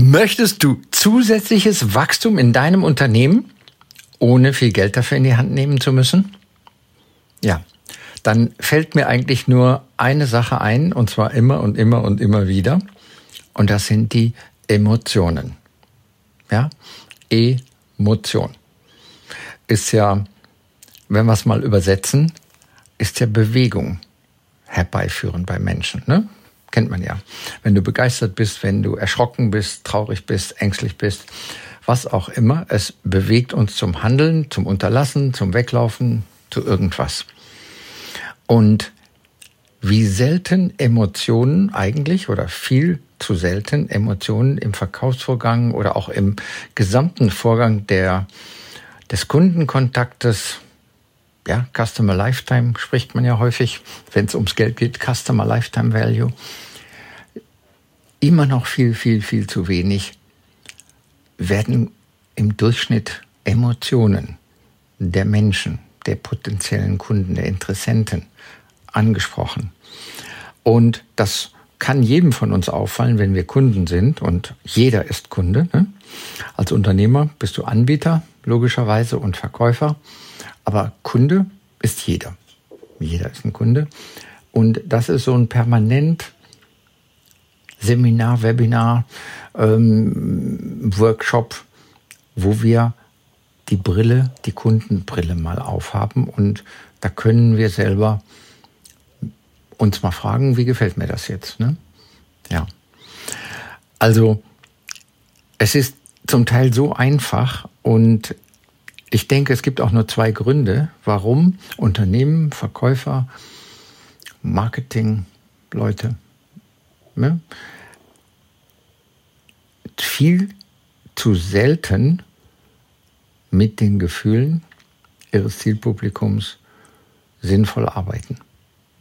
Möchtest du zusätzliches Wachstum in deinem Unternehmen, ohne viel Geld dafür in die Hand nehmen zu müssen? Ja, dann fällt mir eigentlich nur eine Sache ein, und zwar immer und immer und immer wieder. Und das sind die Emotionen. Ja, Emotion. Ist ja, wenn wir es mal übersetzen, ist ja Bewegung herbeiführen bei Menschen. Ne? Kennt man ja. Wenn du begeistert bist, wenn du erschrocken bist, traurig bist, ängstlich bist, was auch immer, es bewegt uns zum Handeln, zum Unterlassen, zum Weglaufen, zu irgendwas. Und wie selten Emotionen eigentlich oder viel zu selten Emotionen im Verkaufsvorgang oder auch im gesamten Vorgang der, des Kundenkontaktes ja, Customer Lifetime spricht man ja häufig, wenn es ums Geld geht, Customer Lifetime Value. Immer noch viel, viel, viel zu wenig werden im Durchschnitt Emotionen der Menschen, der potenziellen Kunden, der Interessenten angesprochen. Und das kann jedem von uns auffallen, wenn wir Kunden sind und jeder ist Kunde. Ne? Als Unternehmer bist du Anbieter, logischerweise, und Verkäufer. Aber Kunde ist jeder. Jeder ist ein Kunde. Und das ist so ein permanent Seminar, Webinar, ähm, Workshop, wo wir die Brille, die Kundenbrille mal aufhaben. Und da können wir selber uns mal fragen, wie gefällt mir das jetzt? Ne? Ja. Also, es ist zum Teil so einfach und ich denke, es gibt auch nur zwei Gründe, warum Unternehmen, Verkäufer, Marketingleute ne, viel zu selten mit den Gefühlen ihres Zielpublikums sinnvoll arbeiten.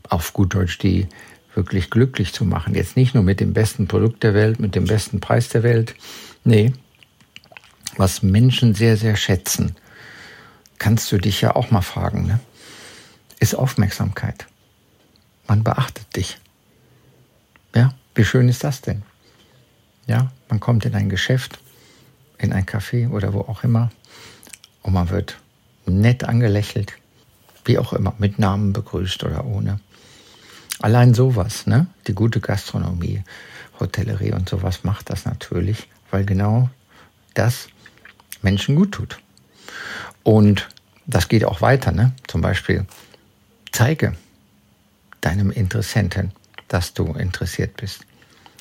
Auf gut Deutsch, die wirklich glücklich zu machen. Jetzt nicht nur mit dem besten Produkt der Welt, mit dem besten Preis der Welt. Nee, was Menschen sehr, sehr schätzen kannst du dich ja auch mal fragen, ne? ist Aufmerksamkeit. Man beachtet dich. Ja, wie schön ist das denn? Ja, man kommt in ein Geschäft, in ein Café oder wo auch immer und man wird nett angelächelt, wie auch immer, mit Namen begrüßt oder ohne. Allein sowas, ne? Die gute Gastronomie, Hotellerie und sowas macht das natürlich, weil genau das Menschen gut tut. Und das geht auch weiter. Ne? Zum Beispiel zeige deinem Interessenten, dass du interessiert bist.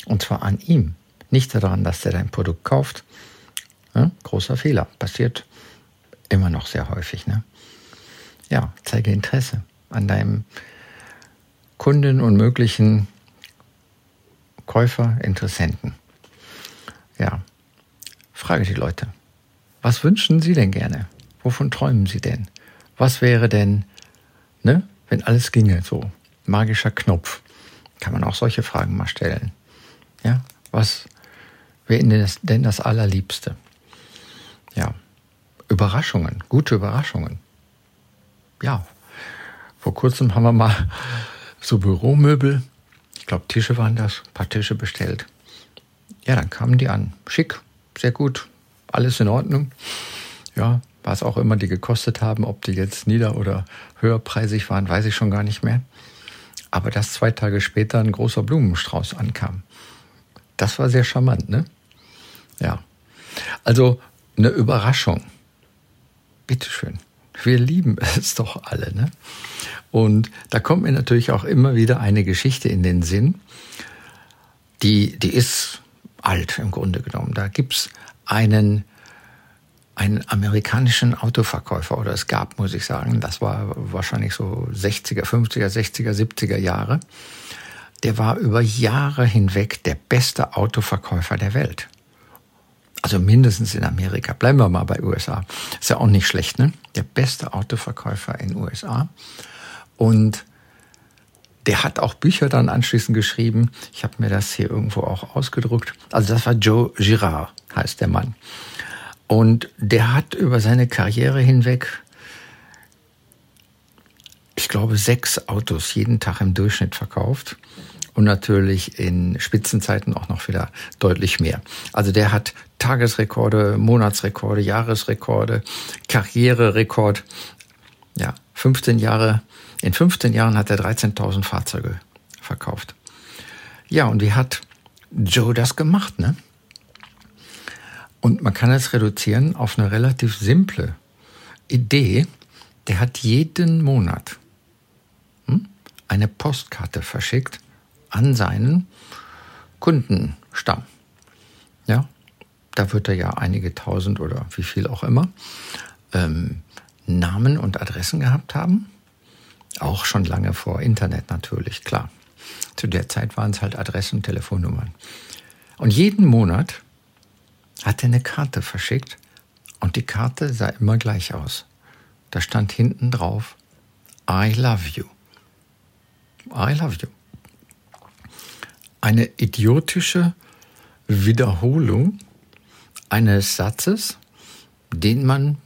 Und zwar an ihm. Nicht daran, dass er dein Produkt kauft. Ja, großer Fehler. Passiert immer noch sehr häufig. Ne? Ja, zeige Interesse an deinem Kunden und möglichen Käufer, Interessenten. Ja, frage die Leute, was wünschen sie denn gerne? Wovon träumen Sie denn? Was wäre denn, ne, wenn alles ginge, so magischer Knopf? Kann man auch solche Fragen mal stellen. Ja, was wäre denn das Allerliebste? Ja, Überraschungen, gute Überraschungen. Ja, vor kurzem haben wir mal so Büromöbel, ich glaube Tische waren das, ein paar Tische bestellt. Ja, dann kamen die an. Schick, sehr gut, alles in Ordnung. Ja, was auch immer die gekostet haben, ob die jetzt nieder- oder höherpreisig waren, weiß ich schon gar nicht mehr. Aber dass zwei Tage später ein großer Blumenstrauß ankam, das war sehr charmant, ne? Ja. Also eine Überraschung. Bitteschön. Wir lieben es doch alle, ne? Und da kommt mir natürlich auch immer wieder eine Geschichte in den Sinn, die, die ist alt im Grunde genommen. Da gibt's einen einen amerikanischen Autoverkäufer oder es gab, muss ich sagen, das war wahrscheinlich so 60er, 50er, 60er, 70er Jahre. Der war über Jahre hinweg der beste Autoverkäufer der Welt. Also mindestens in Amerika. Bleiben wir mal bei USA. Ist ja auch nicht schlecht, ne? Der beste Autoverkäufer in USA. Und der hat auch Bücher dann anschließend geschrieben. Ich habe mir das hier irgendwo auch ausgedruckt. Also das war Joe Girard, heißt der Mann. Und der hat über seine Karriere hinweg, ich glaube, sechs Autos jeden Tag im Durchschnitt verkauft. Und natürlich in Spitzenzeiten auch noch wieder deutlich mehr. Also der hat Tagesrekorde, Monatsrekorde, Jahresrekorde, Karriererekord. Ja, 15 Jahre in 15 Jahren hat er 13.000 Fahrzeuge verkauft. Ja, und wie hat Joe das gemacht, ne? Und man kann es reduzieren auf eine relativ simple Idee. Der hat jeden Monat hm, eine Postkarte verschickt an seinen Kundenstamm. Ja, da wird er ja einige tausend oder wie viel auch immer ähm, Namen und Adressen gehabt haben. Auch schon lange vor Internet natürlich, klar. Zu der Zeit waren es halt Adressen, Telefonnummern. Und jeden Monat hat er eine Karte verschickt und die Karte sah immer gleich aus. Da stand hinten drauf, I love you. I love you. Eine idiotische Wiederholung eines Satzes, den man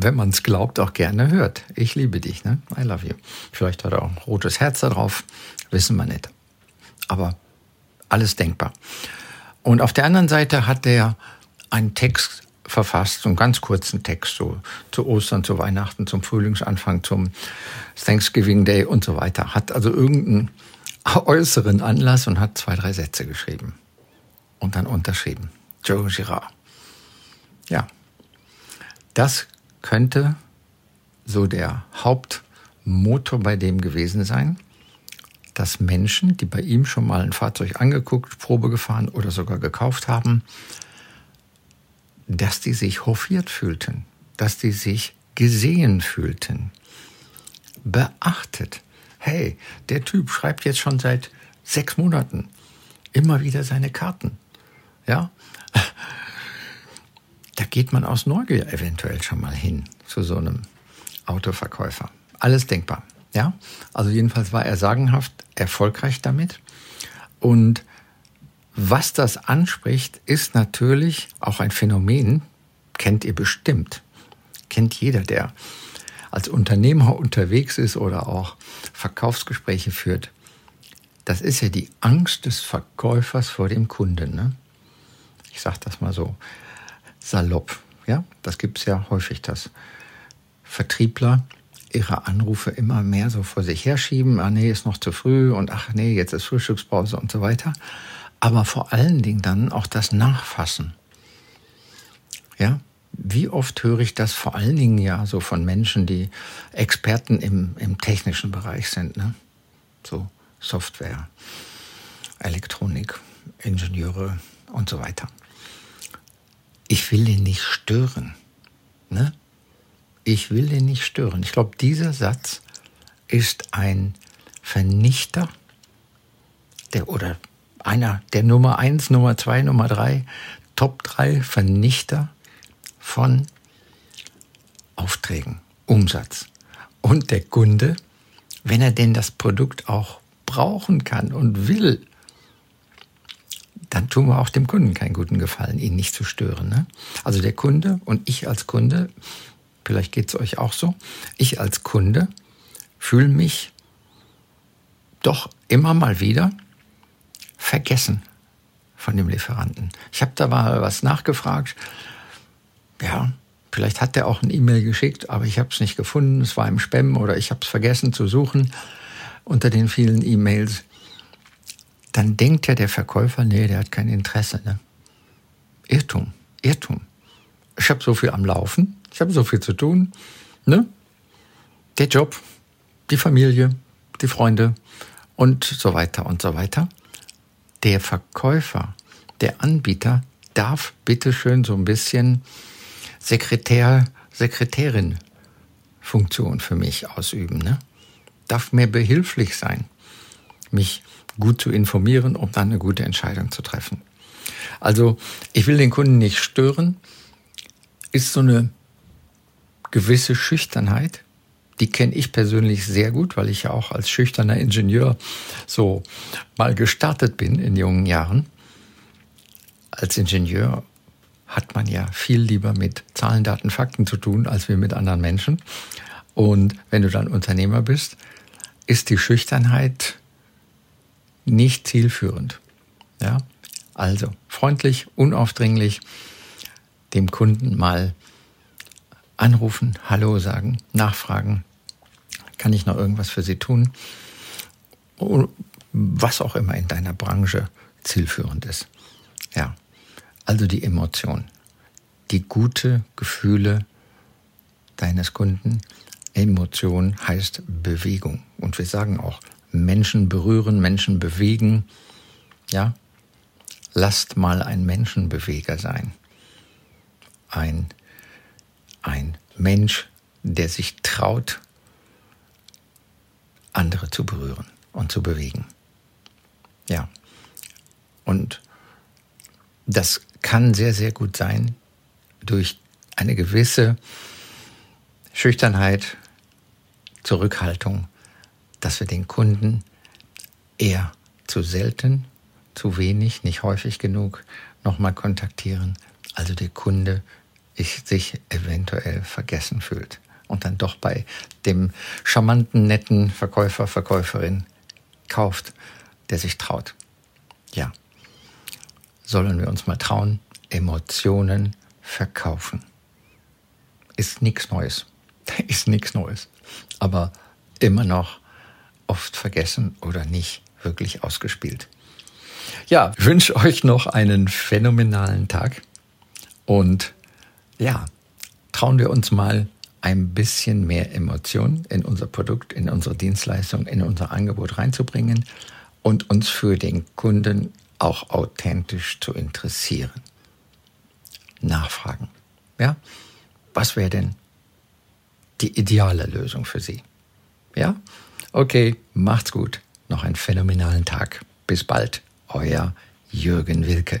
wenn man es glaubt, auch gerne hört. Ich liebe dich, ne? I love you. Vielleicht hat er auch ein rotes Herz da drauf, wissen wir nicht. Aber alles denkbar. Und auf der anderen Seite hat er einen Text verfasst, so einen ganz kurzen Text, so zu Ostern, zu Weihnachten, zum Frühlingsanfang, zum Thanksgiving Day und so weiter. Hat also irgendeinen äußeren Anlass und hat zwei, drei Sätze geschrieben. Und dann unterschrieben. Joe Girard. Ja. Das könnte so der Hauptmotor bei dem gewesen sein, dass Menschen, die bei ihm schon mal ein Fahrzeug angeguckt, Probe gefahren oder sogar gekauft haben, dass die sich hofiert fühlten, dass die sich gesehen fühlten, beachtet. Hey, der Typ schreibt jetzt schon seit sechs Monaten immer wieder seine Karten. Ja, da geht man aus Neugier eventuell schon mal hin zu so einem Autoverkäufer. Alles denkbar. Ja, also jedenfalls war er sagenhaft erfolgreich damit. Und was das anspricht, ist natürlich auch ein Phänomen, kennt ihr bestimmt. Kennt jeder, der als Unternehmer unterwegs ist oder auch Verkaufsgespräche führt. Das ist ja die Angst des Verkäufers vor dem Kunden. Ne? Ich sage das mal so salopp. Ja, das gibt es ja häufig, dass Vertriebler ihre Anrufe immer mehr so vor sich herschieben. Ah, nee, ist noch zu früh und ach nee, jetzt ist Frühstückspause und so weiter. Aber vor allen Dingen dann auch das Nachfassen. Ja, wie oft höre ich das vor allen Dingen ja so von Menschen, die Experten im, im technischen Bereich sind, ne? So Software, Elektronik, Ingenieure und so weiter ich will den nicht stören. Ne? Ich will den nicht stören. Ich glaube, dieser Satz ist ein Vernichter der, oder einer der Nummer eins, Nummer zwei, Nummer drei, Top drei Vernichter von Aufträgen, Umsatz. Und der Kunde, wenn er denn das Produkt auch brauchen kann und will, dann tun wir auch dem Kunden keinen guten Gefallen, ihn nicht zu stören. Ne? Also der Kunde und ich als Kunde, vielleicht geht es euch auch so, ich als Kunde fühle mich doch immer mal wieder vergessen von dem Lieferanten. Ich habe da mal was nachgefragt. Ja, vielleicht hat der auch ein E-Mail geschickt, aber ich habe es nicht gefunden. Es war im Spam oder ich habe es vergessen zu suchen unter den vielen E-Mails dann denkt ja der Verkäufer, nee, der hat kein Interesse. Ne? Irrtum, Irrtum. Ich habe so viel am Laufen, ich habe so viel zu tun. Ne? Der Job, die Familie, die Freunde und so weiter und so weiter. Der Verkäufer, der Anbieter darf bitteschön so ein bisschen Sekretär, Sekretärin Funktion für mich ausüben. Ne? Darf mir behilflich sein, mich gut zu informieren, um dann eine gute Entscheidung zu treffen. Also ich will den Kunden nicht stören. Ist so eine gewisse Schüchternheit. Die kenne ich persönlich sehr gut, weil ich ja auch als schüchterner Ingenieur so mal gestartet bin in jungen Jahren. Als Ingenieur hat man ja viel lieber mit Zahlen, Daten, Fakten zu tun, als wir mit anderen Menschen. Und wenn du dann Unternehmer bist, ist die Schüchternheit nicht zielführend. Ja? Also freundlich, unaufdringlich dem Kunden mal anrufen, Hallo sagen, nachfragen, kann ich noch irgendwas für Sie tun? Was auch immer in deiner Branche zielführend ist. Ja, also die Emotion, die gute Gefühle deines Kunden. Emotion heißt Bewegung. Und wir sagen auch, Menschen berühren, Menschen bewegen. Ja, lasst mal ein Menschenbeweger sein. Ein, ein Mensch, der sich traut, andere zu berühren und zu bewegen. Ja. Und das kann sehr, sehr gut sein durch eine gewisse Schüchternheit, Zurückhaltung, dass wir den Kunden eher zu selten, zu wenig, nicht häufig genug nochmal kontaktieren, also der Kunde sich eventuell vergessen fühlt und dann doch bei dem charmanten, netten Verkäufer, Verkäuferin kauft, der sich traut. Ja, sollen wir uns mal trauen, Emotionen verkaufen. Ist nichts Neues. Ist nichts Neues. Aber immer noch oft vergessen oder nicht wirklich ausgespielt. Ja, wünsche euch noch einen phänomenalen Tag und ja, trauen wir uns mal ein bisschen mehr Emotion in unser Produkt, in unsere Dienstleistung, in unser Angebot reinzubringen und uns für den Kunden auch authentisch zu interessieren. Nachfragen. Ja? Was wäre denn die ideale Lösung für Sie? Ja? Okay, macht's gut. Noch einen phänomenalen Tag. Bis bald. Euer Jürgen Wilke.